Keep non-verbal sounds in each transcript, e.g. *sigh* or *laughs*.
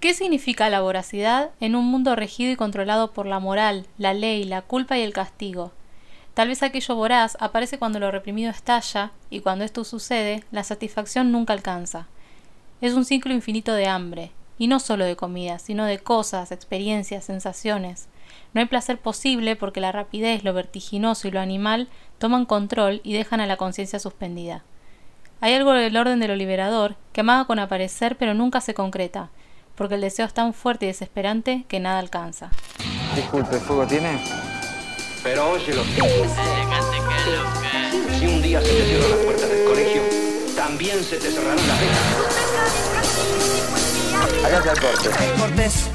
¿Qué significa la voracidad en un mundo regido y controlado por la moral, la ley, la culpa y el castigo? Tal vez aquello voraz aparece cuando lo reprimido estalla y cuando esto sucede, la satisfacción nunca alcanza. Es un ciclo infinito de hambre, y no solo de comida, sino de cosas, experiencias, sensaciones. No hay placer posible porque la rapidez, lo vertiginoso y lo animal toman control y dejan a la conciencia suspendida. Hay algo del orden de lo liberador que amaga con aparecer pero nunca se concreta, porque el deseo es tan fuerte y desesperante que nada alcanza. Disculpe, ¿fuego tiene? Pero óyelo. Si un día se te cierran las puertas del colegio, también se te cerrarán las venas. Acá está el corte. Cortés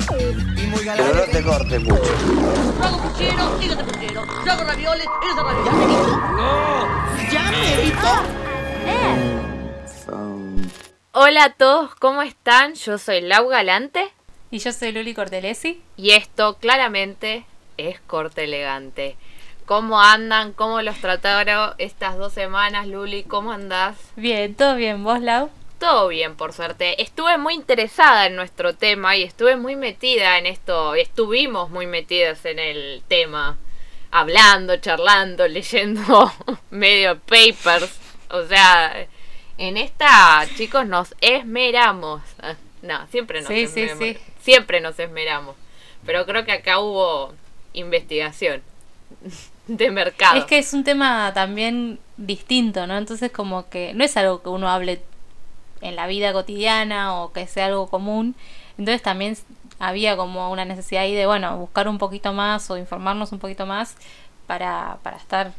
y muy Pero no te cortes mucho. Yo hago puchero, dígate puchero. Yo hago ravioles, eres ravioles. ¡Ya merito! Um, Hola a todos, ¿cómo están? Yo soy Lau Galante Y yo soy Luli Cortelesi. y esto claramente es corte elegante. ¿Cómo andan? ¿Cómo los trataron estas dos semanas, Luli? ¿Cómo andás? Bien, todo bien, vos, Lau. Todo bien, por suerte. Estuve muy interesada en nuestro tema y estuve muy metida en esto. Estuvimos muy metidas en el tema. Hablando, charlando, *laughs* leyendo *laughs* medio papers. O sea, en esta, chicos, nos esmeramos. Ah, No, siempre nos Sí, sí, esmeramos. sí. Siempre nos esmeramos. Pero creo que acá hubo investigación *laughs* de mercado. Es que es un tema también distinto, ¿no? Entonces como que no es algo que uno hable en la vida cotidiana o que sea algo común. Entonces también había como una necesidad ahí de, bueno, buscar un poquito más o informarnos un poquito más para, para estar,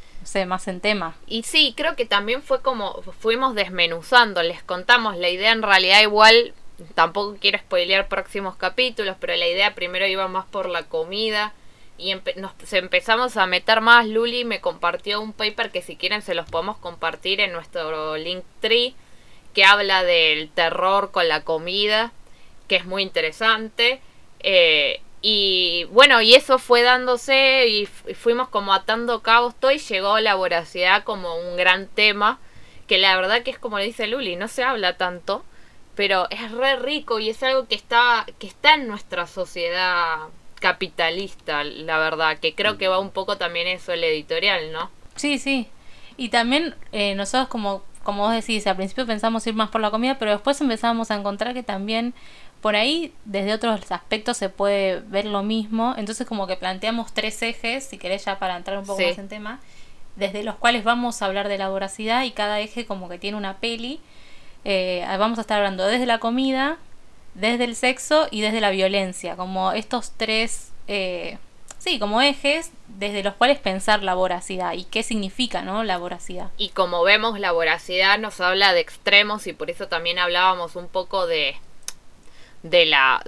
más en tema. Y sí, creo que también fue como fuimos desmenuzando, les contamos la idea en realidad igual, tampoco quiero spoilear próximos capítulos, pero la idea primero iba más por la comida y nos empezamos a meter más. Luli me compartió un paper que si quieren se los podemos compartir en nuestro Linktree que habla del terror con la comida, que es muy interesante. Eh, y bueno, y eso fue dándose y, fuimos como atando cabos todo y llegó la voracidad como un gran tema, que la verdad que es como le dice Luli, no se habla tanto, pero es re rico y es algo que está, que está en nuestra sociedad capitalista, la verdad, que creo que va un poco también eso el editorial, ¿no? Sí, sí. Y también eh, nosotros como, como vos decís, al principio pensamos ir más por la comida, pero después empezamos a encontrar que también por ahí desde otros aspectos se puede ver lo mismo. Entonces como que planteamos tres ejes, si querés ya para entrar un poco Sí. más en tema, desde los cuales vamos a hablar de la voracidad y cada eje como que tiene una peli. Eh, vamos a estar hablando desde la comida, desde el sexo y desde la violencia, como estos tres, eh, sí, como ejes desde los cuales pensar la voracidad y qué significa, ¿no? La voracidad. Y como vemos, la voracidad nos habla de extremos y por eso también hablábamos un poco de, de la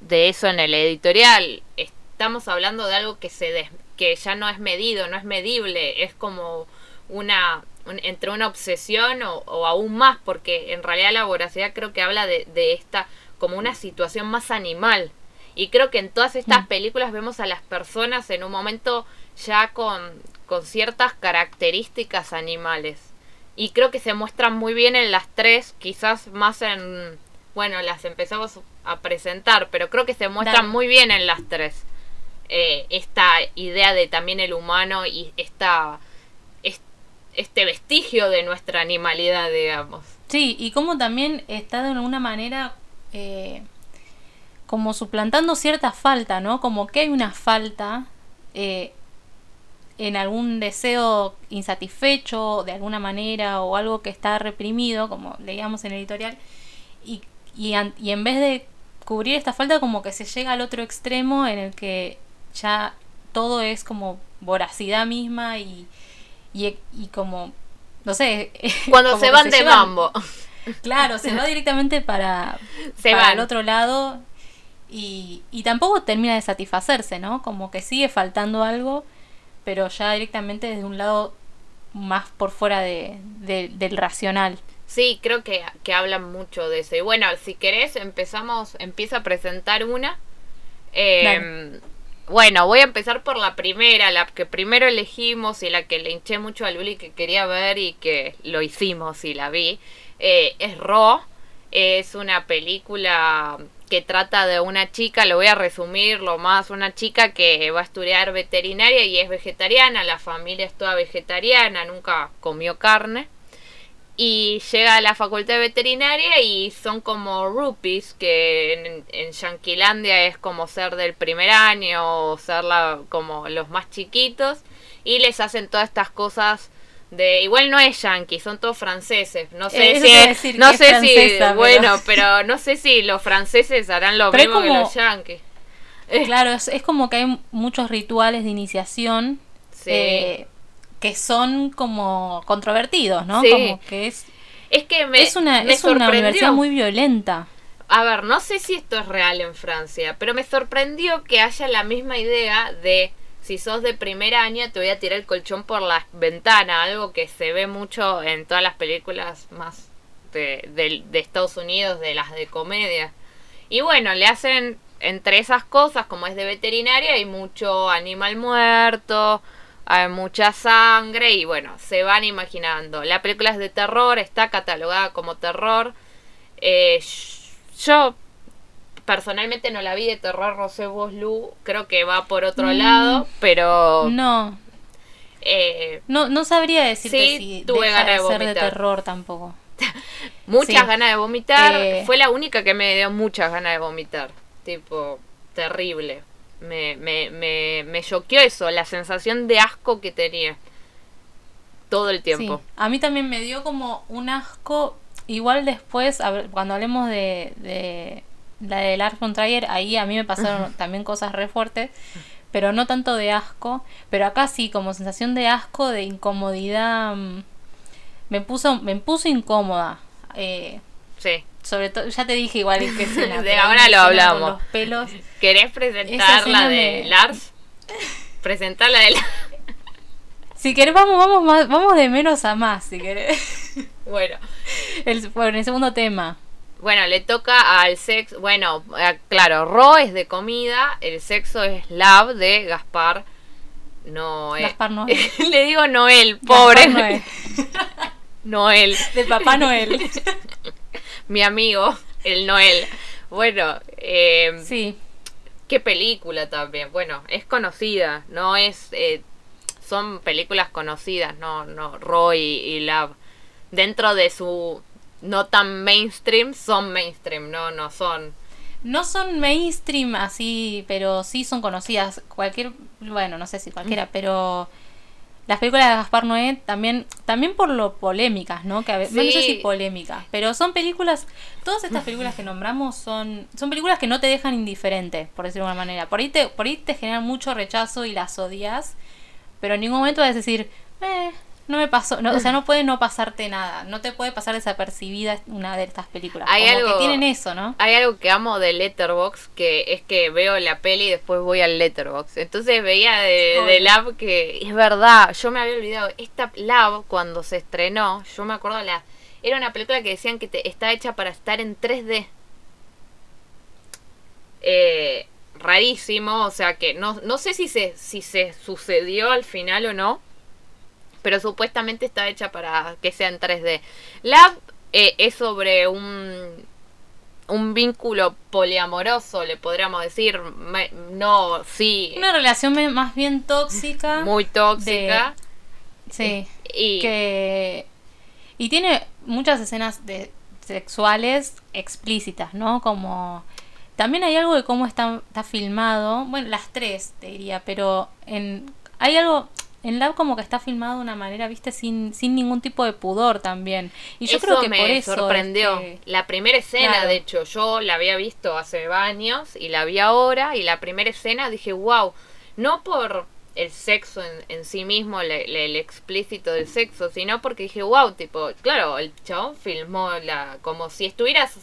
de eso en el editorial. Estamos hablando de algo que se des- que ya no es medido, no es medible, es como una un- entre una obsesión o, o aún más, porque en realidad la voracidad creo que habla de, de esta como una situación más animal. Y creo que en todas estas Mm. películas vemos a las personas en un momento ya con, con ciertas características animales. Y creo que se muestran muy bien en las tres, quizás más en... Bueno, las empezamos a presentar, pero creo que se muestran muy bien en las tres. Eh, esta idea de también el humano y esta, es- este vestigio de nuestra animalidad, digamos. Sí, y como también está de alguna manera eh, como suplantando cierta falta, ¿no? Como que hay una falta eh, en algún deseo insatisfecho de alguna manera o algo que está reprimido, como leíamos en el editorial, y, y en vez de cubrir esta falta como que se llega al otro extremo en el que ya todo es como voracidad misma y, y, y como, no sé, *laughs* Cuando se van de llevan- mambo. *laughs* Claro, se va directamente para, *laughs* Se para van. el otro lado y, y tampoco termina de satisfacerse, ¿no? Como que sigue faltando algo, pero ya directamente desde un lado más por fuera de, de- del racional. Sí, creo que, que hablan mucho de eso. Y bueno, si querés, empezamos, empieza a presentar una. Eh, bueno, voy a empezar por la primera, la que primero elegimos y la que le hinché mucho a Luli que quería ver y que lo hicimos y la vi. Eh, es Raw. Es una película que trata de una chica, lo voy a resumir lo más, una chica que va a estudiar veterinaria y es vegetariana, la familia es toda vegetariana, nunca comió carne. Y llega a la facultad de veterinaria y son como rupees, que en, en Yanquilandia es como ser del primer año o ser la, como los más chiquitos. Y les hacen todas estas cosas de igual no es yankee, son todos franceses. No sé Eso si es- decir no sé francesa, si bueno, pero no sé si los franceses harán lo Pero mismo que los yankees. Claro, es, es como que hay muchos rituales de iniciación Sí. eh, que son como controvertidos, ¿no? Sí. Como que es, es que me, es una, me es una universidad muy violenta. A ver, no sé si esto es real en Francia, pero me sorprendió que haya la misma idea de si sos de primer año te voy a tirar el colchón por la ventana, algo que se ve mucho en todas las películas más de, de- de Estados Unidos, de las de comedia. Y bueno, le hacen entre esas cosas, como es de veterinaria, hay mucho animal muerto, hay mucha sangre y bueno, se van imaginando. La película es de terror, está catalogada como terror. Eh, yo personalmente no la vi de terror Rosé Boslu, creo que va por otro Mm. lado, pero No, eh, no, no sabría decirte Sí, si tuve deja ganas de ser de terror tampoco. *laughs* muchas Sí. ganas de vomitar. Eh. Fue la única que me dio muchas ganas de vomitar. Tipo, terrible. Me, me, me, me choqueó eso, la sensación de asco que tenía. Todo el tiempo. Sí, a mí también me dio como un asco. Igual después, cuando hablemos de, de la de Lars von Trier, ahí a mí me pasaron también cosas re fuertes, pero no tanto de asco. Pero acá sí, como sensación de asco, de incomodidad. mm, Me puso, me puso incómoda. Eh, Sí. sobre todo, ya te dije igual *laughs* escena. De ahora lo hablamos. Los pelos. ¿Querés presentar la de me- Lars? Presentar la de Lars. *laughs* Si querés, vamos, vamos, más, vamos de menos a más, si querés. *laughs* Bueno. El, bueno, el segundo tema. Bueno, le toca al sexo. Bueno, eh, claro, Ro es de comida, el sexo es Love de Gaspar. No, eh. Gaspar Noel. le digo Noel, pobre. Gaspar Noé. Noel, De Papá Noel. Mi amigo, *laughs* el Noel. Bueno, eh, Sí. qué película también. Bueno, es conocida, no es. eh, son películas conocidas, no, no, Roy y Love. Dentro de su no tan mainstream, son mainstream, no, no son. No son mainstream así, pero sí son conocidas. Cualquier, bueno, no sé si cualquiera, pero las películas de Gaspar Noé también, también por lo polémicas, ¿no? Que a veces, no sé si polémicas, pero son películas, todas estas películas que nombramos son, son películas que no te dejan indiferente, por decirlo de alguna manera. Por ahí te, por ahí te generan mucho rechazo y las odias, pero en ningún momento vas a decir, eh, no me pasó, no, o sea, no puede no pasarte nada, no te puede pasar desapercibida una de estas películas. Hay Como algo- que tienen eso, ¿no? Hay algo que amo de Letterbox que es que veo la peli y después voy al Letterbox. Entonces veía de Lab que es verdad, yo me había olvidado. Esta Lab cuando se estrenó, yo me acuerdo la era una película que decían que te, está hecha para estar en 3D. Eh, rarísimo, o sea que no, no sé si se, si se sucedió al final o no, pero supuestamente está hecha para que sea en 3D. Lab eh, es sobre un un vínculo poliamoroso, le podríamos decir, Me- no, sí, Una relación más bien tóxica. muy tóxica. Sí. Y Que. Y tiene muchas escenas de sexuales explícitas, ¿no? Como. También hay algo de cómo está, está filmado. Bueno, las tres, te diría, pero en. Hay algo. En Lab como que está filmado de una manera, viste, sin, sin ningún tipo de pudor también. Y yo eso creo que me por eso. sorprendió. este, La primera escena, Claro. de hecho, yo la había visto hace años y la vi ahora. Y la primera escena dije, wow, no por el sexo en, en sí mismo, le- le- el explícito del sexo, sino porque dije, wow, tipo, claro, el chabón filmó la como si estuvieras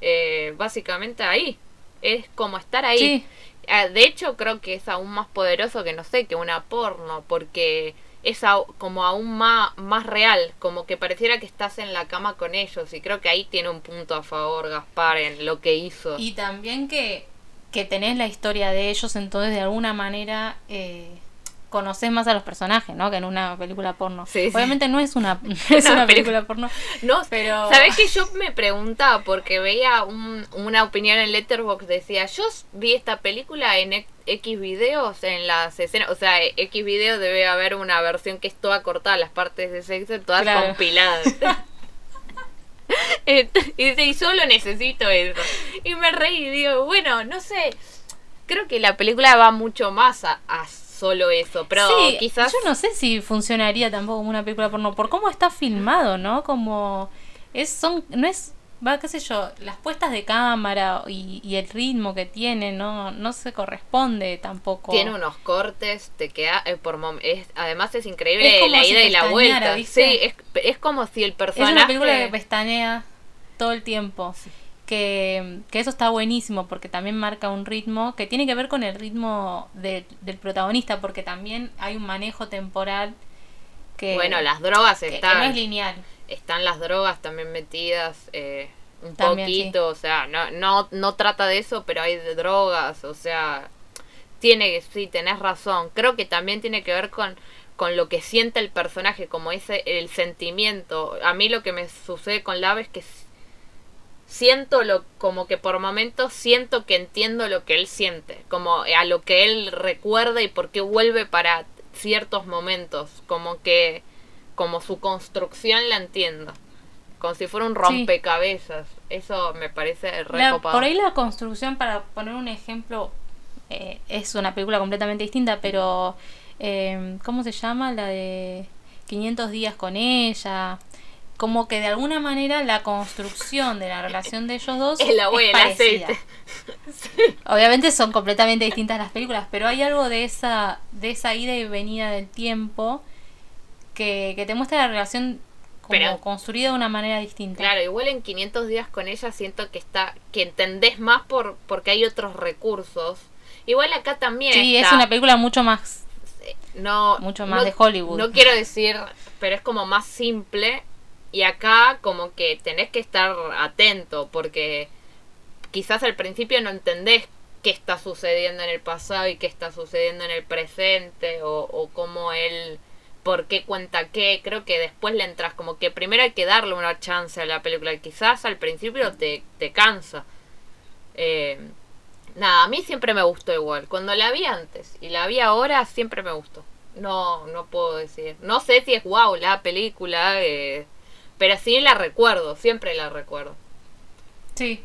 eh, básicamente ahí. Es como estar ahí. Sí. Ah, De hecho, creo que es aún más poderoso que, no sé, que una porno, porque es como aún más, más real, como que pareciera que estás en la cama con ellos, y creo que ahí tiene un punto a favor Gaspar en lo que hizo. Y también que, que tenés la historia de ellos, entonces de alguna manera eh, conoces más a los personajes, ¿no? Que en una película porno. Sí, sí. Obviamente no es una, *laughs* *laughs* es película- porno. No, Pero- ¿sabés que yo me preguntaba? Porque veía un- una opinión en Letterboxd, decía, yo vi esta película en X- videos, en las escenas, o sea, X videos debe haber una versión que es toda cortada, las partes de sexo todas Claro. compiladas. *laughs* Y dice, y solo necesito eso. Y me reí y digo, bueno, no sé, creo que la película va mucho más a, a solo eso, pero sí, quizás... yo no sé si funcionaría tampoco como una película porno, por cómo está filmado, ¿no? Como es son no es va qué sé yo, las puestas de cámara y, y el ritmo que tiene no no se corresponde tampoco. Tiene unos cortes, te queda eh, por mom- es además es increíble Es la si ida y la vuelta. ¿viste? Sí, es, es como si el es personaje una película que pestanea todo el tiempo. Que, que eso está buenísimo porque también marca un ritmo que tiene que ver con el ritmo de- del protagonista porque también hay un manejo temporal que, bueno, las drogas que- que están no es lineal. están las drogas también metidas eh, un También, poquito, o sea, no no no trata de eso, pero hay de drogas, o sea, tiene que sí, tenés razón. Creo que también tiene que ver con con lo que siente el personaje, como ese el sentimiento. A mí lo que me sucede con Lave es que siento lo como que por momentos siento que entiendo lo que él siente, como a lo que él recuerda y por qué vuelve para ciertos momentos, como que como su construcción la entiendo. Como si fuera un rompecabezas. Eso me parece re La- copado. por ahí la construcción, para poner un ejemplo, eh, es una película completamente distinta, pero eh, ¿cómo se llama? La de 500 días con ella. Como que de alguna manera la construcción de la relación de ellos dos *laughs* El y es parecida. aceite. *laughs* Obviamente son completamente distintas las películas, pero hay algo de esa, de esa ida y venida del tiempo que, que te muestra la relación como Pero- construida de una manera distinta. Claro, igual en 500 días con ella siento que está que entendés más por porque hay otros recursos. Igual acá también Sí, es una película mucho más no mucho más no- de Hollywood. No quiero decir, pero es como más simple y acá como que tenés que estar atento porque quizás al principio no entendés qué está sucediendo en el pasado y qué está sucediendo en el presente o, o cómo él por qué cuenta qué, creo que después le entras como que primero hay que darle una chance a la película, quizás al principio te, te cansa. Eh, nada, a mí siempre me gustó igual, cuando la vi antes y la vi ahora siempre me gustó. No, no puedo decir. No sé si es wow la película, eh, pero sí la recuerdo, siempre la recuerdo. Sí.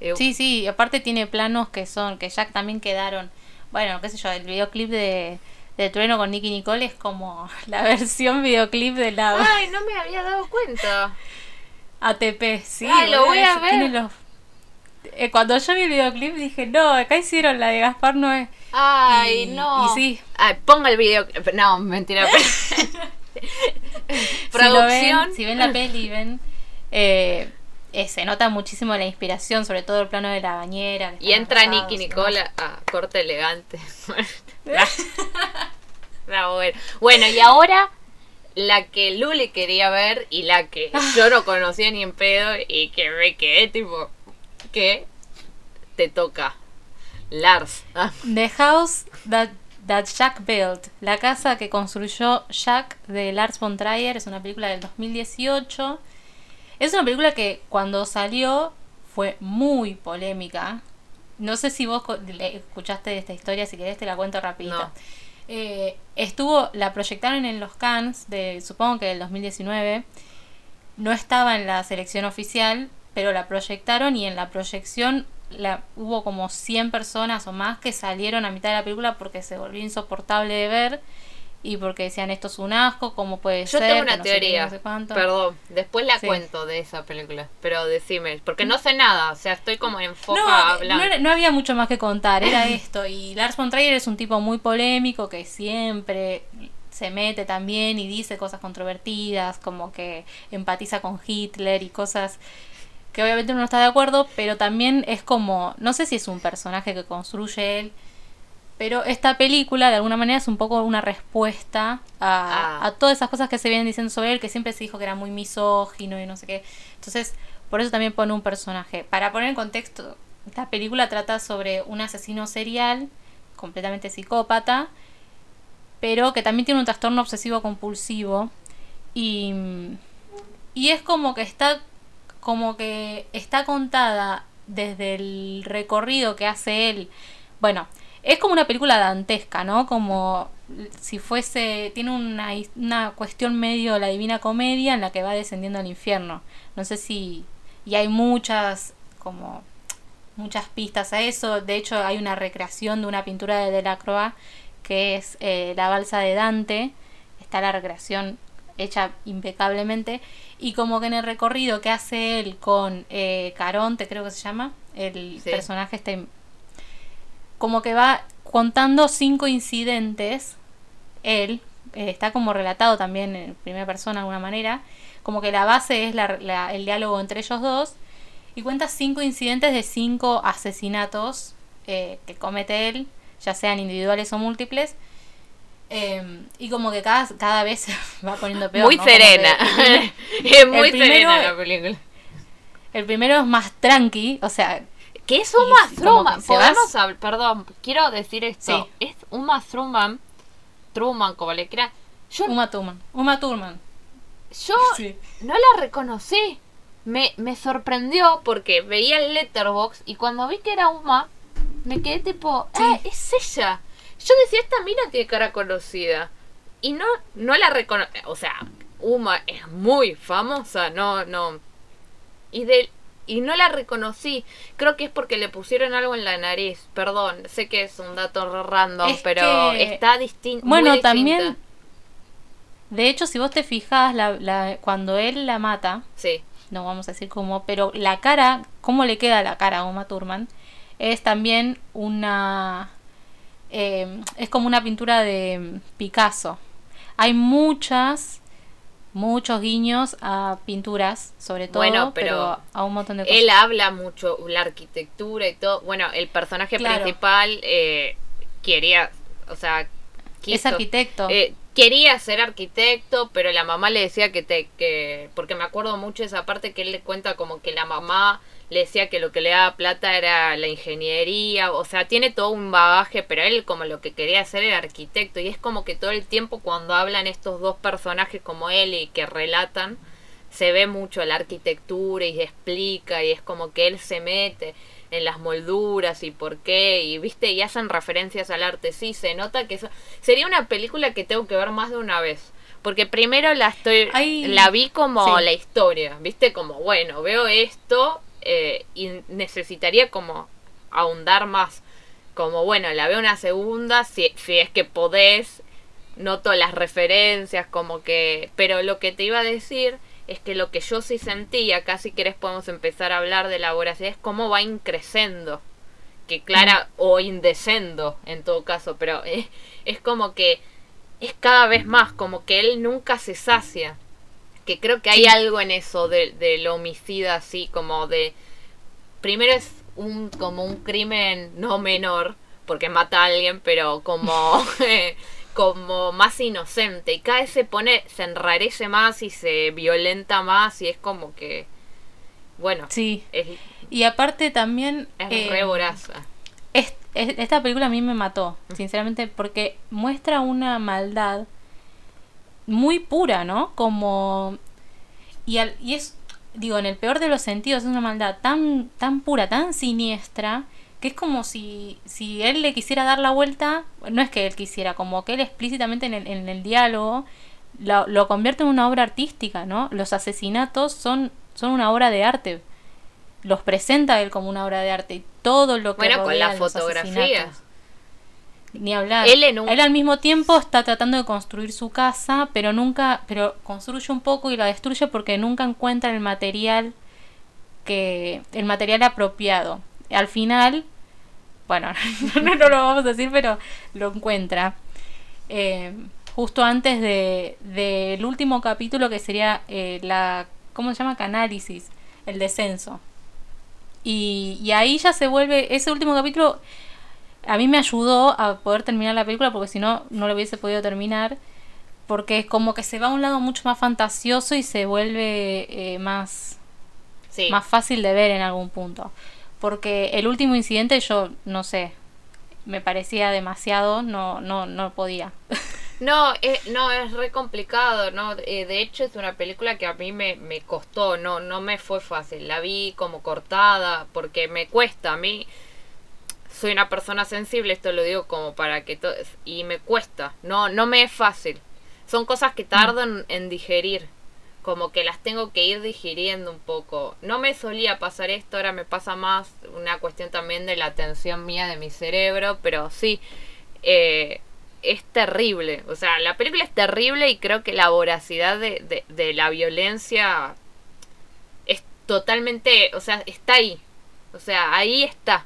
Eh, Sí, sí, y aparte tiene planos que son, que ya también quedaron, bueno, qué sé yo, el videoclip de, de Trueno con Nicky Nicole es como *laughs* la versión videoclip de la Ay, no me había dado cuenta. *laughs* ATP, sí. Ay, lo voy a ver. tiene los- Eh, cuando yo vi el videoclip dije, no, acá hicieron la de Gaspar Noé. Ay, Y- no. y sí. Ay, ponga el video. No, mentira. *laughs* *laughs* Si, Producción. ven, si ven la peli, ven, eh, eh, se nota muchísimo la inspiración, sobre todo el plano de la bañera. Y entra Nicky demás. a, corte elegante. *laughs* *laughs* Bueno. Bueno, y ahora la que Luli quería ver y la que yo no conocía ni en pedo y que me quedé tipo, ¿qué? Te toca. Lars. The House That, that Jack Built, la casa que construyó Jack de Lars von Trier, es una película del 2018. Es una película que cuando salió fue muy polémica. No sé si vos escuchaste de esta historia, si querés te la cuento rapidito. No. Eh, estuvo, la proyectaron en los Cannes, de, supongo que del 2019. No estaba en la selección oficial, pero la proyectaron y en la proyección la, hubo como 100 personas o más que salieron a mitad de la película porque se volvió insoportable de ver y porque decían esto es un asco, ¿cómo puede Yo ser? tengo que una no sé qué, teoría. no sé cuánto". Perdón, después la Sí. cuento de esa película. Pero decime, porque no sé nada. O sea, estoy como en foca No, hablando. no, no había mucho más que contar, era *laughs* esto. Y Lars von Trier es un tipo muy polémico que siempre se mete también y dice cosas controvertidas, como que empatiza con Hitler y cosas que obviamente uno no está de acuerdo, pero también es como, no sé si es un personaje que construye él, pero esta película de alguna manera es un poco una respuesta a, Ah. a todas esas cosas que se vienen diciendo sobre él, que siempre se dijo que era muy misógino y no sé qué. Entonces, por eso también pone un personaje. Para poner en contexto, esta película trata sobre un asesino serial, completamente psicópata, pero que también tiene un trastorno obsesivo compulsivo y, y es como que está como que está contada desde el recorrido que hace él. Bueno, es como una película dantesca, ¿no? Como si fuese, tiene una, una cuestión medio la divina comedia en la que va descendiendo al infierno. No sé si, y hay muchas, como, muchas pistas a eso. De hecho, hay una recreación de una pintura de Delacroix que es eh, la balsa de Dante. Está la recreación hecha impecablemente. Y como que en el recorrido que hace él con eh, Caronte, creo que se llama, el Sí. personaje este, como que va contando cinco incidentes, él, eh, está como relatado también en primera persona de alguna manera, como que la base es la- la- el diálogo entre ellos dos, y cuenta cinco incidentes de cinco asesinatos eh, que comete él, ya sean individuales o múltiples. Eh, y como que cada, cada vez se *laughs* va poniendo peor. muy que serena. el primer- *laughs* es muy serena la película. El primero es más tranqui, o sea, Que es que se Podemos hablar, perdón, quiero decir esto. Sí. Es Uma Thurman, Truman, como le quieran. Yo, Uma Thurman. Uma Thurman. yo *laughs* Sí. no la reconocí. Me, me sorprendió porque veía el letterbox y cuando vi que era Uma, me quedé tipo, ah, es ella. Yo decía, esta mina tiene cara conocida. Y no, no la reconocí. O sea, Uma es muy famosa, no, no. Y de y no la reconocí. Creo que es porque le pusieron algo en la nariz. Perdón, sé que es un dato random, Es pero que- está distinto. Bueno, también, de hecho, si vos te fijas, la, la- cuando él la mata, Sí, no vamos a decir cómo, pero la cara, cómo le queda la cara a Uma Thurman, es también una... eh, es como una pintura de Picasso. Hay muchas, muchos guiños a pinturas, sobre todo, Bueno, pero, pero a un montón de cosas. él habla mucho la arquitectura y todo. Bueno, el personaje Claro. principal eh, quería, o sea, es arquitecto. Eh, quería ser arquitecto, pero la mamá le decía que te que porque me acuerdo mucho esa parte que él le cuenta como que la mamá le decía que lo que le daba plata era la ingeniería, o sea, tiene todo un bagaje, pero él como lo que quería hacer era arquitecto y es como que todo el tiempo cuando hablan estos dos personajes como él y que relatan se ve mucho la arquitectura y explica y es como que él se mete en las molduras y por qué y viste y hacen referencias al arte sí se nota que eso sería una película que tengo que ver más de una vez porque primero la estoy la vi como sí. la historia viste como bueno veo esto eh, y necesitaría como ahondar más como bueno la veo una segunda si, si es que podés noto las referencias, como que... Pero lo que te iba a decir es que lo que yo sí sentía, acá si querés podemos empezar a hablar de la voracidad, es cómo va increciendo. Que clara, o indecendo en todo caso, pero es, es como que es cada vez más, como que él nunca se sacia. Que creo que hay algo en eso de- del homicida así, como de... Primero es un como un crimen no menor, porque mata a alguien, pero como... *laughs* *laughs* eh, como más inocente y cada vez se pone, se enrarece más y se violenta más y es como que, bueno, Sí. es, Y aparte también... es eh, re voraza. Es- es- esta película a mí me mató, sinceramente, porque muestra una maldad muy pura, ¿no? Como... Y, al- y es, digo, en el peor de los sentidos, es una maldad tan, tan pura, tan siniestra, que es como si, si él le quisiera dar la vuelta, no es que él quisiera, como que él explícitamente en el, en el diálogo lo, lo convierte en una obra artística, ¿no? Los asesinatos son, son una obra de arte. Los presenta él como una obra de arte y todo lo que Bueno, con la fotografía. Ni hablar. Él en un- Él al mismo tiempo está tratando de construir su casa, pero nunca, pero construye un poco y la destruye porque nunca encuentra el material que, el material apropiado. Al final, bueno, *laughs* no, no lo vamos a decir, pero lo encuentra. Eh, justo antes de del último capítulo que sería eh, la, ¿cómo se llama? Canálisis, el descenso. Y, y ahí ya se vuelve, ese último capítulo a mí me ayudó a poder terminar la película porque si no, no lo hubiese podido terminar. Porque es como que se va a un lado mucho más fantasioso y se vuelve eh, más, Sí, más fácil de ver en algún punto. Porque el último incidente yo, no sé, me parecía demasiado, no, no, no podía. *laughs* No, es, no, es re complicado, ¿no? Eh, de hecho es una película que a mí me, me costó, no, no me fue fácil. La vi como cortada porque me cuesta. A mí soy una persona sensible, esto lo digo como para que todo... Y me cuesta, no, no me es fácil. Son cosas que tardan en digerir, como que las tengo que ir digiriendo un poco. No me solía pasar esto, ahora me pasa más una cuestión también de la atención mía de mi cerebro, pero sí, eh, es terrible. O sea, la película es terrible y creo que la voracidad de, de, de la violencia es totalmente, o sea, está ahí. O sea, ahí está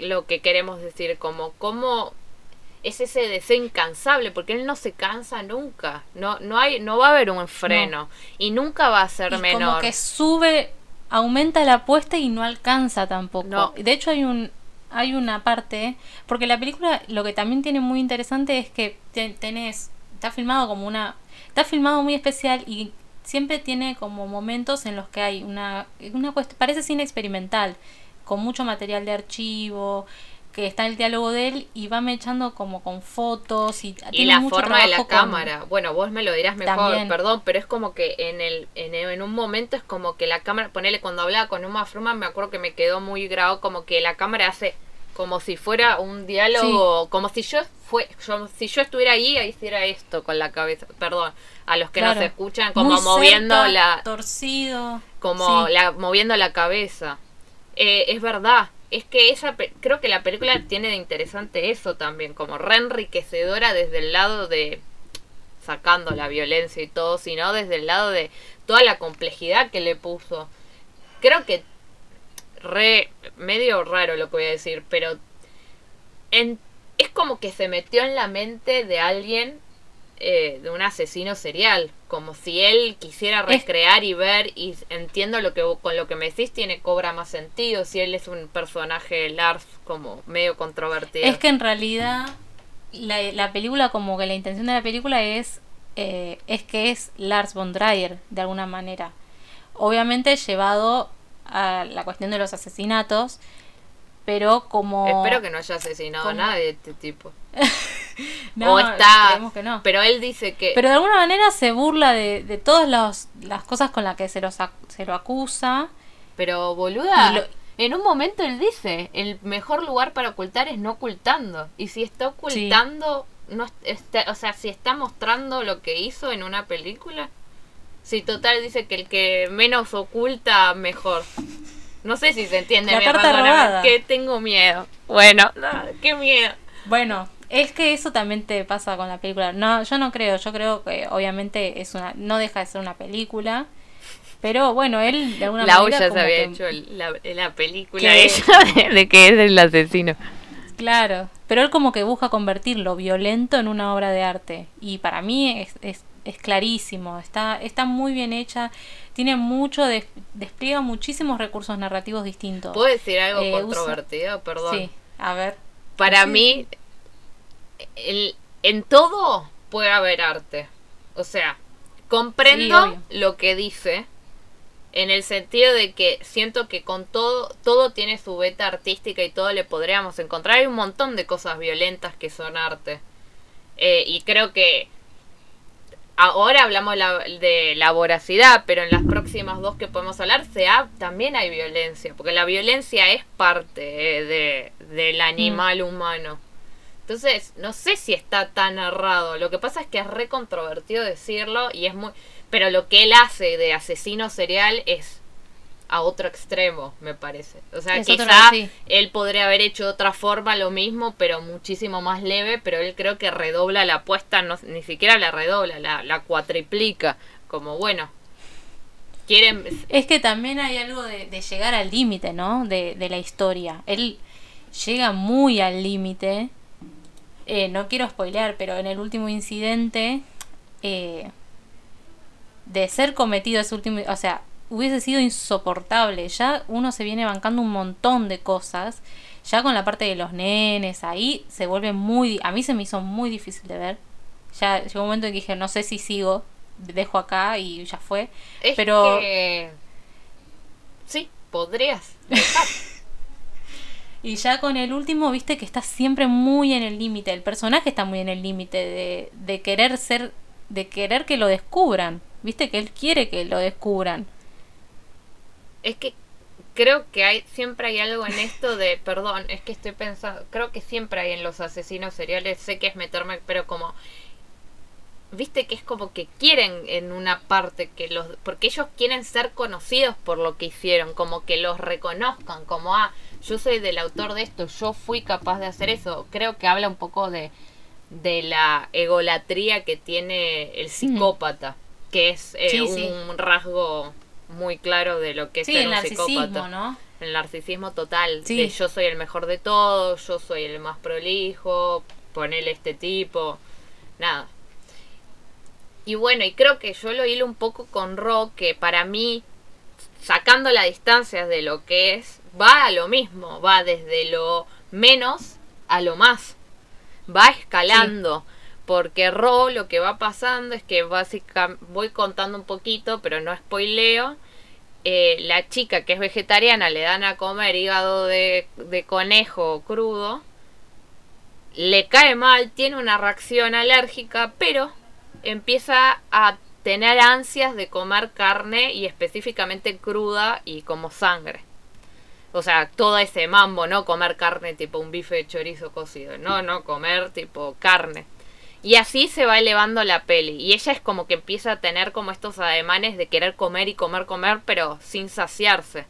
lo que queremos decir, como cómo es ese deseo incansable, porque él no se cansa nunca, no, no hay, no va a haber un freno y nunca va a ser Y menor. como que sube, aumenta la apuesta y no alcanza tampoco. No. De hecho hay un hay una parte, porque la película lo que también tiene muy interesante es que te- tenés, está filmado como una, está filmado muy especial y siempre tiene como momentos en los que hay una, una parece cine experimental, con mucho material de archivo, que está el diálogo de él y va echando como con fotos y, y tiene la mucho forma de la con- cámara. Bueno, vos me lo dirás mejor, También. perdón, pero es como que en el en, en un momento es como que la cámara, ponele cuando hablaba con Uma Thurman, me acuerdo que me quedó muy grabado como que la cámara hace como si fuera un diálogo, como si yo fue yo, si yo estuviera ahí e hiciera esto con la cabeza, perdón, a los que Claro. nos escuchan como Muy moviendo cerca, la torcido como sí. la moviendo la cabeza. Eh, es verdad, es que pe- creo que la película tiene de interesante eso también, como re enriquecedora desde el lado de sacando la violencia y todo, sino desde el lado de toda la complejidad que le puso. Creo que re medio raro lo que voy a decir, pero en, es como que se metió en la mente de alguien eh, de un asesino serial, como si él quisiera recrear y ver y entiendo lo que con lo que me decís tiene cobra más sentido si él es un personaje Lars como medio controvertido. Es que en realidad la, la película, como que la intención de la película es, eh, es que es Lars von Trier, de alguna manera. Obviamente llevado a la cuestión de los asesinatos, pero como... Espero que no haya asesinado a como- nadie de este tipo. *laughs* *laughs* No, o está, que no. pero él dice que Pero de alguna manera se burla de, de todas los- las cosas con las que se, los se lo acusa. Pero boluda, lo- en un momento él dice, el mejor lugar para ocultar es no ocultando. Y si está ocultando, no está, o sea, si está mostrando lo que hizo en una película, si total dice que el que menos oculta, mejor. No sé si se entiende La mi carta robada. que tengo miedo. Bueno, no, qué miedo. Bueno, es que eso también te pasa con la película. No, yo no creo, yo creo que obviamente es una, no deja de ser una película. Pero bueno, él de alguna La manera olla se había que- hecho la, la película que- ella *laughs* de, de que es el asesino. Claro, pero él como que busca convertir lo violento en una obra de arte. Y para mí es, es, es clarísimo, está, está muy bien hecha, tiene mucho, des- despliega muchísimos recursos narrativos distintos. ¿Puedo decir algo Eh, usa- controvertido? Perdón. Sí, a ver. Para Sí. mí, el- en todo puede haber arte. O sea, comprendo Sí, lo que dice, en el sentido de que siento que con todo, todo tiene su beta artística y todo le podríamos encontrar. Hay un montón de cosas violentas que son arte. Eh, y creo que ahora hablamos la- de la voracidad, pero en las próximas dos que podemos hablar se ha- también hay violencia, porque la violencia es parte eh, de, del animal humano. Entonces, no sé si está tan errado. Lo que pasa es que es re controvertido decirlo y es muy... Pero lo que él hace de asesino serial es a otro extremo, me parece. O sea, Es otro- quizá sí. él podría haber hecho de otra forma lo mismo, pero muchísimo más leve, pero él creo que redobla la apuesta, no, ni siquiera la redobla, la, la cuatriplica. Como, bueno, quieren... Es que también hay algo de, de llegar al límite, ¿no? De, de la historia. Él llega muy al límite. Eh, no quiero spoilear, pero en el último incidente, eh, de ser cometido ese último, o sea, hubiese sido insoportable. Ya uno se viene bancando un montón de cosas. Ya con la parte de los nenes, ahí se vuelve muy... A mí se me hizo muy difícil de ver. Ya llegó un momento en que dije, no sé si sigo, dejo acá y ya fue. Es pero que... Sí, podrías. dejar. *laughs* Y ya con el último, viste que está siempre muy en el límite. El personaje está muy en el límite de, de querer ser, de querer que lo descubran. Viste que él quiere que lo descubran. Es que creo que hay siempre hay algo en esto de, perdón, es que estoy pensando, creo que siempre hay en los asesinos seriales, sé que es meterme, pero como viste que es como que quieren en una parte que los porque ellos quieren ser conocidos por lo que hicieron, como que los reconozcan, como ah, yo soy del autor de esto, yo fui capaz de hacer eso. Creo que habla un poco de de la egolatría que tiene el psicópata, que es eh, Sí, un sí. rasgo muy claro de lo que es Sí, ser el narcisismo, psicópata. ¿no? El narcisismo total, Sí. de yo soy el mejor de todos, yo soy el más prolijo, ponele este tipo, nada. Y bueno, y creo que yo lo hilo un poco con Rock, que para mí, sacando la distancia de lo que es, va a lo mismo, va desde lo menos a lo más, va escalando. Porque Ro lo que va pasando es que básicamente voy contando un poquito, pero no spoileo. eh, la chica que es vegetariana le dan a comer hígado de, de conejo crudo. Le cae mal, tiene una reacción alérgica, pero empieza a tener ansias de comer carne y específicamente cruda y como sangre. O sea, todo ese mambo, no comer carne tipo un bife de chorizo cocido, no, no comer tipo carne. Y así se va elevando la peli. Y ella es como que empieza a tener como estos ademanes de querer comer y comer, comer, pero sin saciarse.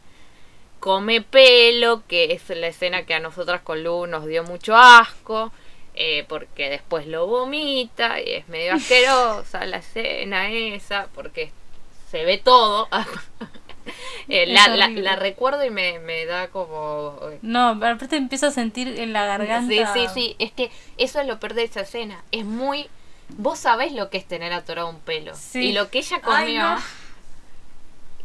Come pelo, que es la escena que a nosotras con Lu nos dio mucho asco. eh, porque después lo vomita y es medio *laughs* asquerosa la escena esa, porque se ve todo. *laughs* *laughs* Eh, la, la- recuerdo y me, me da como... eh, No, pero aparte empiezo a sentir en la garganta. Sí, sí, sí. Es que eso es lo peor de esa escena. Es muy. Vos sabés lo que es tener atorado un pelo. Sí. Y lo que ella Ay, comió. no.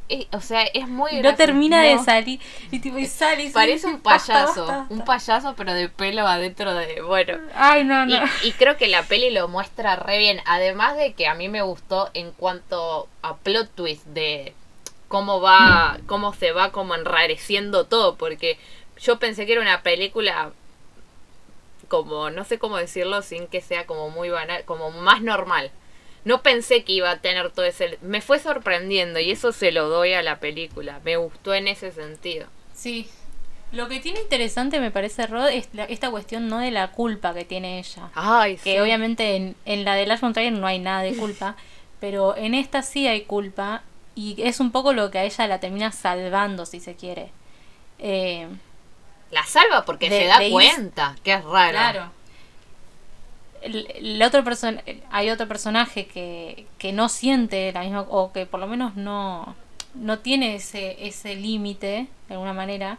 eh, o sea, es muy. Y no gracioso. termina de salir. Y tipo, y sale y Parece y un *laughs* basta, payaso. basta, Un payaso, pero de pelo adentro de. Bueno. Ay, no, Y, no. y creo que la peli lo muestra re bien. Además de que a mí me gustó en cuanto a plot twist de cómo va, cómo se va como enrareciendo todo. Porque yo pensé que era una película como, no sé cómo decirlo sin que sea como muy banal, como más normal. No pensé que iba a tener todo ese... Me fue sorprendiendo y eso se lo doy a la película. Me gustó en ese sentido. Sí. Lo que tiene interesante, me parece, Rod, es la- esta cuestión no de la culpa que tiene ella. Ay, Que sí. obviamente en, en la de Last Trier no hay nada de culpa, *laughs* pero en esta sí hay culpa y es un poco lo que a ella la termina salvando, si se quiere. Eh, La salva porque de- se da cuenta, que es raro. Claro. El, el otro person hay otro personaje que, que no siente la misma o que por lo menos no no tiene ese ese límite de alguna manera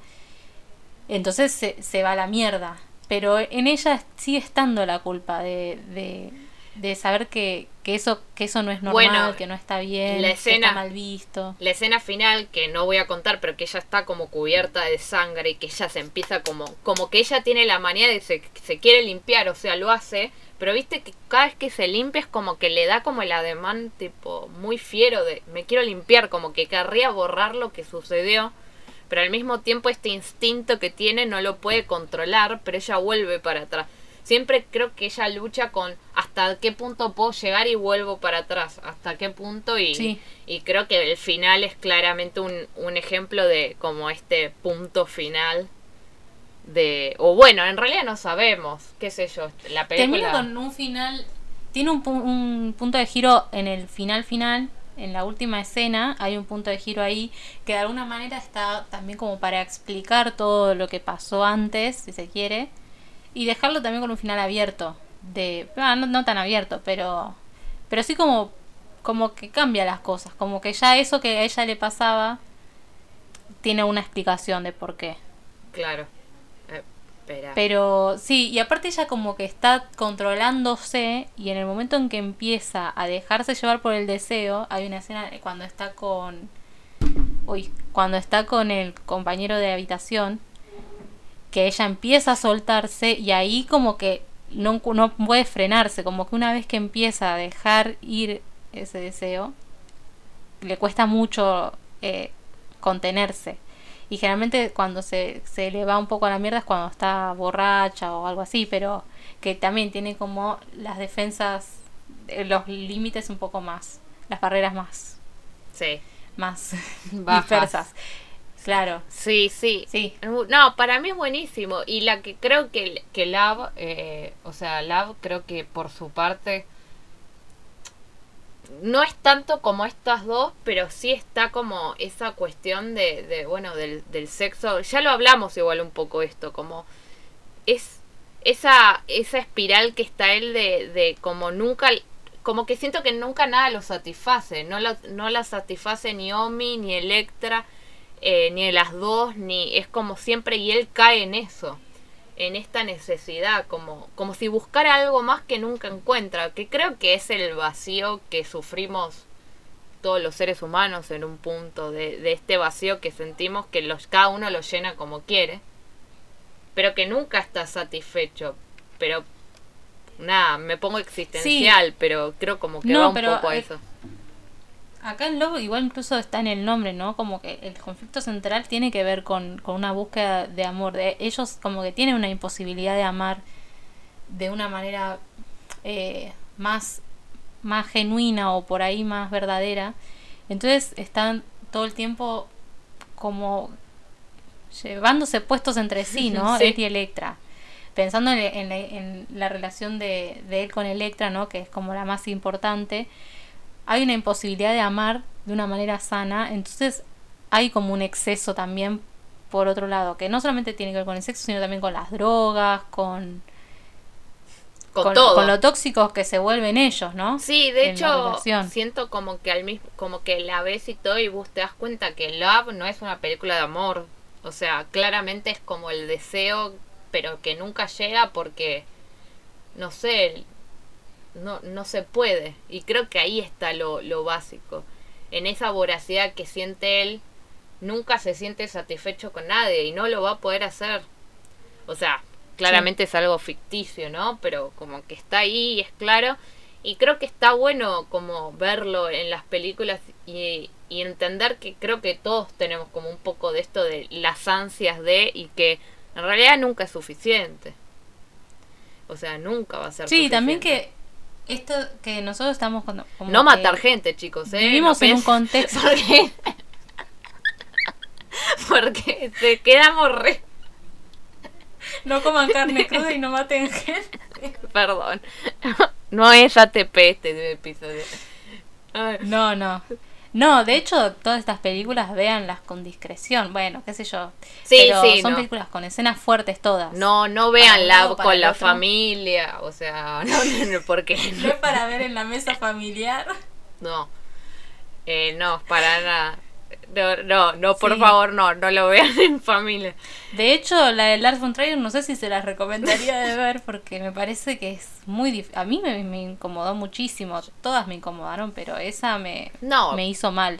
entonces se, se va a la mierda pero en ella sigue estando la culpa de, de, de saber que, que eso que eso no es normal Bueno, que no está bien la que escena- está mal visto La escena final, que no voy a contar, pero que ella está como cubierta de sangre y que ella se empieza como... Como que ella tiene la manía de se, se quiere limpiar, o sea, lo hace, pero viste que cada vez que se limpia es como que le da como el ademán tipo muy fiero de me quiero limpiar, como que querría borrar lo que sucedió, pero al mismo tiempo este instinto que tiene no lo puede controlar, pero ella vuelve para atrás. Siempre creo que ella lucha con hasta qué punto puedo llegar y vuelvo para atrás, hasta qué punto y, Sí. y creo que el final es claramente un, un ejemplo de como este punto final de o bueno en realidad no sabemos qué sé yo la película Termina con un final. Tiene un, pu- un punto de giro en el final final. En la última escena hay un punto de giro ahí que de alguna manera está también como para explicar todo lo que pasó antes, si se quiere, y dejarlo también con un final abierto. De, ah, no, no tan abierto, pero, pero sí como, como que cambia las cosas, como que ya eso que a ella le pasaba tiene una explicación de por qué. claro Eh, espera Pero sí, y aparte ella como que está controlándose y en el momento en que empieza a dejarse llevar por el deseo, hay una escena cuando está con... Uy, cuando está con el compañero de habitación, que ella empieza a soltarse y ahí como que no, no puede frenarse, como que una vez que empieza a dejar ir ese deseo, le cuesta mucho eh, contenerse. Y generalmente cuando se, se le va un poco a la mierda es cuando está borracha o algo así, pero que también tiene como las defensas, eh, los límites un poco más, las barreras más, Sí. más Bajas. dispersas. Claro, Sí, sí. sí. No, para mí es buenísimo. Y la que creo que, que Love, eh, o sea, Love creo que por su parte no es tanto como estas dos, pero sí está como esa cuestión de, de bueno, del, del sexo. Ya lo hablamos igual un poco esto, como es esa, esa espiral que está él de, de como nunca, como que siento que nunca nada lo satisface. No, la- no la satisface ni Omi, ni Electra, eh, ni las dos, ni es como siempre y él cae en eso, en esta necesidad, como, como si buscara algo más que nunca encuentra, que creo que es el vacío que sufrimos todos los seres humanos en un punto de, de este vacío que sentimos que los, cada uno lo llena como quiere, pero que nunca está satisfecho, pero nada, me pongo existencial, pero creo como que No, va un pero, poco a eh, eso. Acá en Love igual incluso está en el nombre, ¿no? Como que el conflicto central tiene que ver con, con una búsqueda de amor. De, ellos como que tienen una imposibilidad de amar de una manera eh, más, más genuina o por ahí más verdadera. Entonces están todo el tiempo como llevándose puestos entre sí, ¿no? *laughs* Sí. Él y Electra. Pensando en, en la- en la relación de, de él con Electra, ¿no? Que es como la más importante hay una imposibilidad de amar de una manera sana, entonces hay como un exceso también por otro lado, que no solamente tiene que ver con el sexo, sino también con las drogas, con, Con, todo. con lo tóxicos que se vuelven ellos, ¿no? Sí, de en hecho, siento como que al mismo, como que la ves y todo y vos te das cuenta que Love no es una película de amor. O sea, claramente es como el deseo, pero que nunca llega porque, no sé, no, no se puede. Y creo que ahí está lo, lo básico. En esa voracidad que siente él, nunca se siente satisfecho con nadie y no lo va a poder hacer. O sea, claramente es algo ficticio, ¿no? Pero como que está ahí es claro. Y creo que está bueno como verlo en las películas y, y entender que creo que todos tenemos como un poco de esto de las ansias de y que en realidad nunca es suficiente. O sea, nunca va a ser Sí, también suficiente. que esto que nosotros estamos cuando, como No matar gente, chicos, ¿eh? Vivimos No en un contexto *laughs* Porque, *laughs* porque te quedamos re... no coman carne *laughs* cruda y no maten gente. Perdón. No es ATP este episodio. No, no. No, de hecho, todas estas películas véanlas con discreción. Bueno, qué sé yo. Sí, Pero sí, son no. películas con escenas fuertes todas. No, no Para vean un la lado, para con la otro. familia, o sea, *laughs* no, no, no, porque No es para ver en la mesa familiar. no, eh, no, para nada. No, no, no, por Sí. favor, no, no lo vean *laughs* en familia. De hecho, la de Lars von Trier no sé si se las recomendaría de ver porque me parece que es muy difícil. A mí me, me incomodó muchísimo. Todas me incomodaron, pero esa me, No. me hizo mal.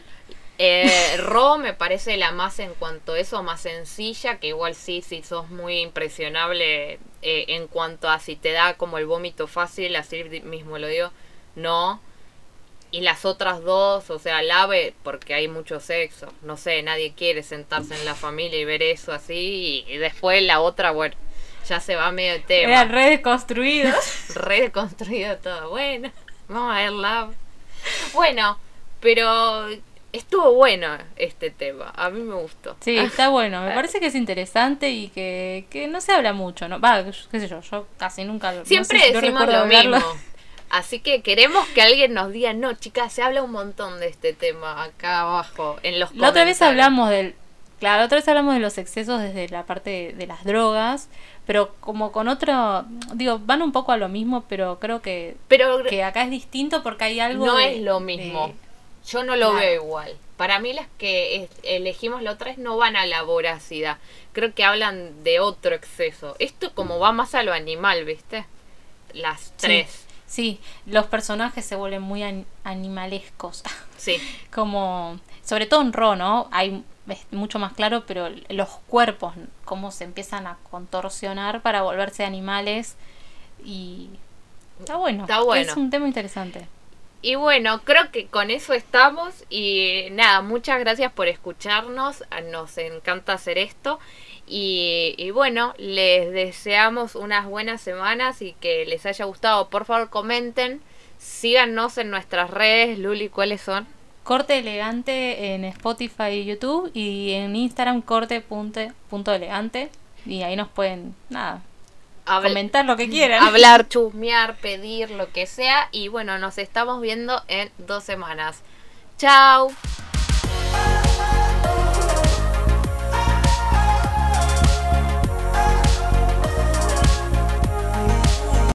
Eh, Ro me parece la más en cuanto a eso, más sencilla, que igual sí, sí sos muy impresionable eh, en cuanto a si te da como el vómito fácil, así mismo lo digo, no. Y las otras dos, o sea, la ave, porque hay mucho sexo, no sé, nadie quiere sentarse en la familia y ver eso así, y, y después la otra, bueno, ya se va medio el tema. Eran redes construidos. *laughs* re deconstruido todo. Bueno, vamos a ver Love. Bueno, pero estuvo bueno este tema. A mí me gustó. Sí, está bueno. Me parece que es interesante y que, que no se habla mucho, ¿no? Va, qué sé yo, yo casi nunca lo Siempre no sé si decimos lo mismo. *laughs* Así que queremos que alguien nos diga, no, chicas, se habla un montón de este tema acá abajo, en los La otra vez comentarios". hablamos del. Claro, la otra vez hablamos de los excesos desde la parte de, de las drogas, pero como con otro. Digo, van un poco a lo mismo, pero creo que, Pero que acá es distinto porque hay algo. no de- es lo de- mismo. Yo no lo Claro. veo igual. Para mí las que elegimos la otra vez no van a la voracidad. Creo que hablan de otro exceso. Esto como va más a lo animal, ¿viste? Las Sí, tres. Sí, los personajes se vuelven muy an- animalescos. *laughs* Sí. como. Sobre todo en Ro, ¿no? Hay. Es mucho más claro, pero los cuerpos, cómo se empiezan a contorsionar para volverse animales. Y. Está bueno. Está bueno. Es un tema interesante. Y bueno, creo que con eso estamos. Y nada, muchas gracias por escucharnos. Nos encanta hacer esto. Y, y bueno, les deseamos unas buenas semanas y que les haya gustado. Por favor, comenten. Síganos en nuestras redes. Luli, ¿cuáles son? Corte elegante en Spotify y YouTube y en Instagram corte punto, punto elegante y ahí nos pueden nada Habl- comentar lo que quieran. hablar, chusmear, pedir, lo que sea. Y bueno, nos estamos viendo en dos semanas. Chao.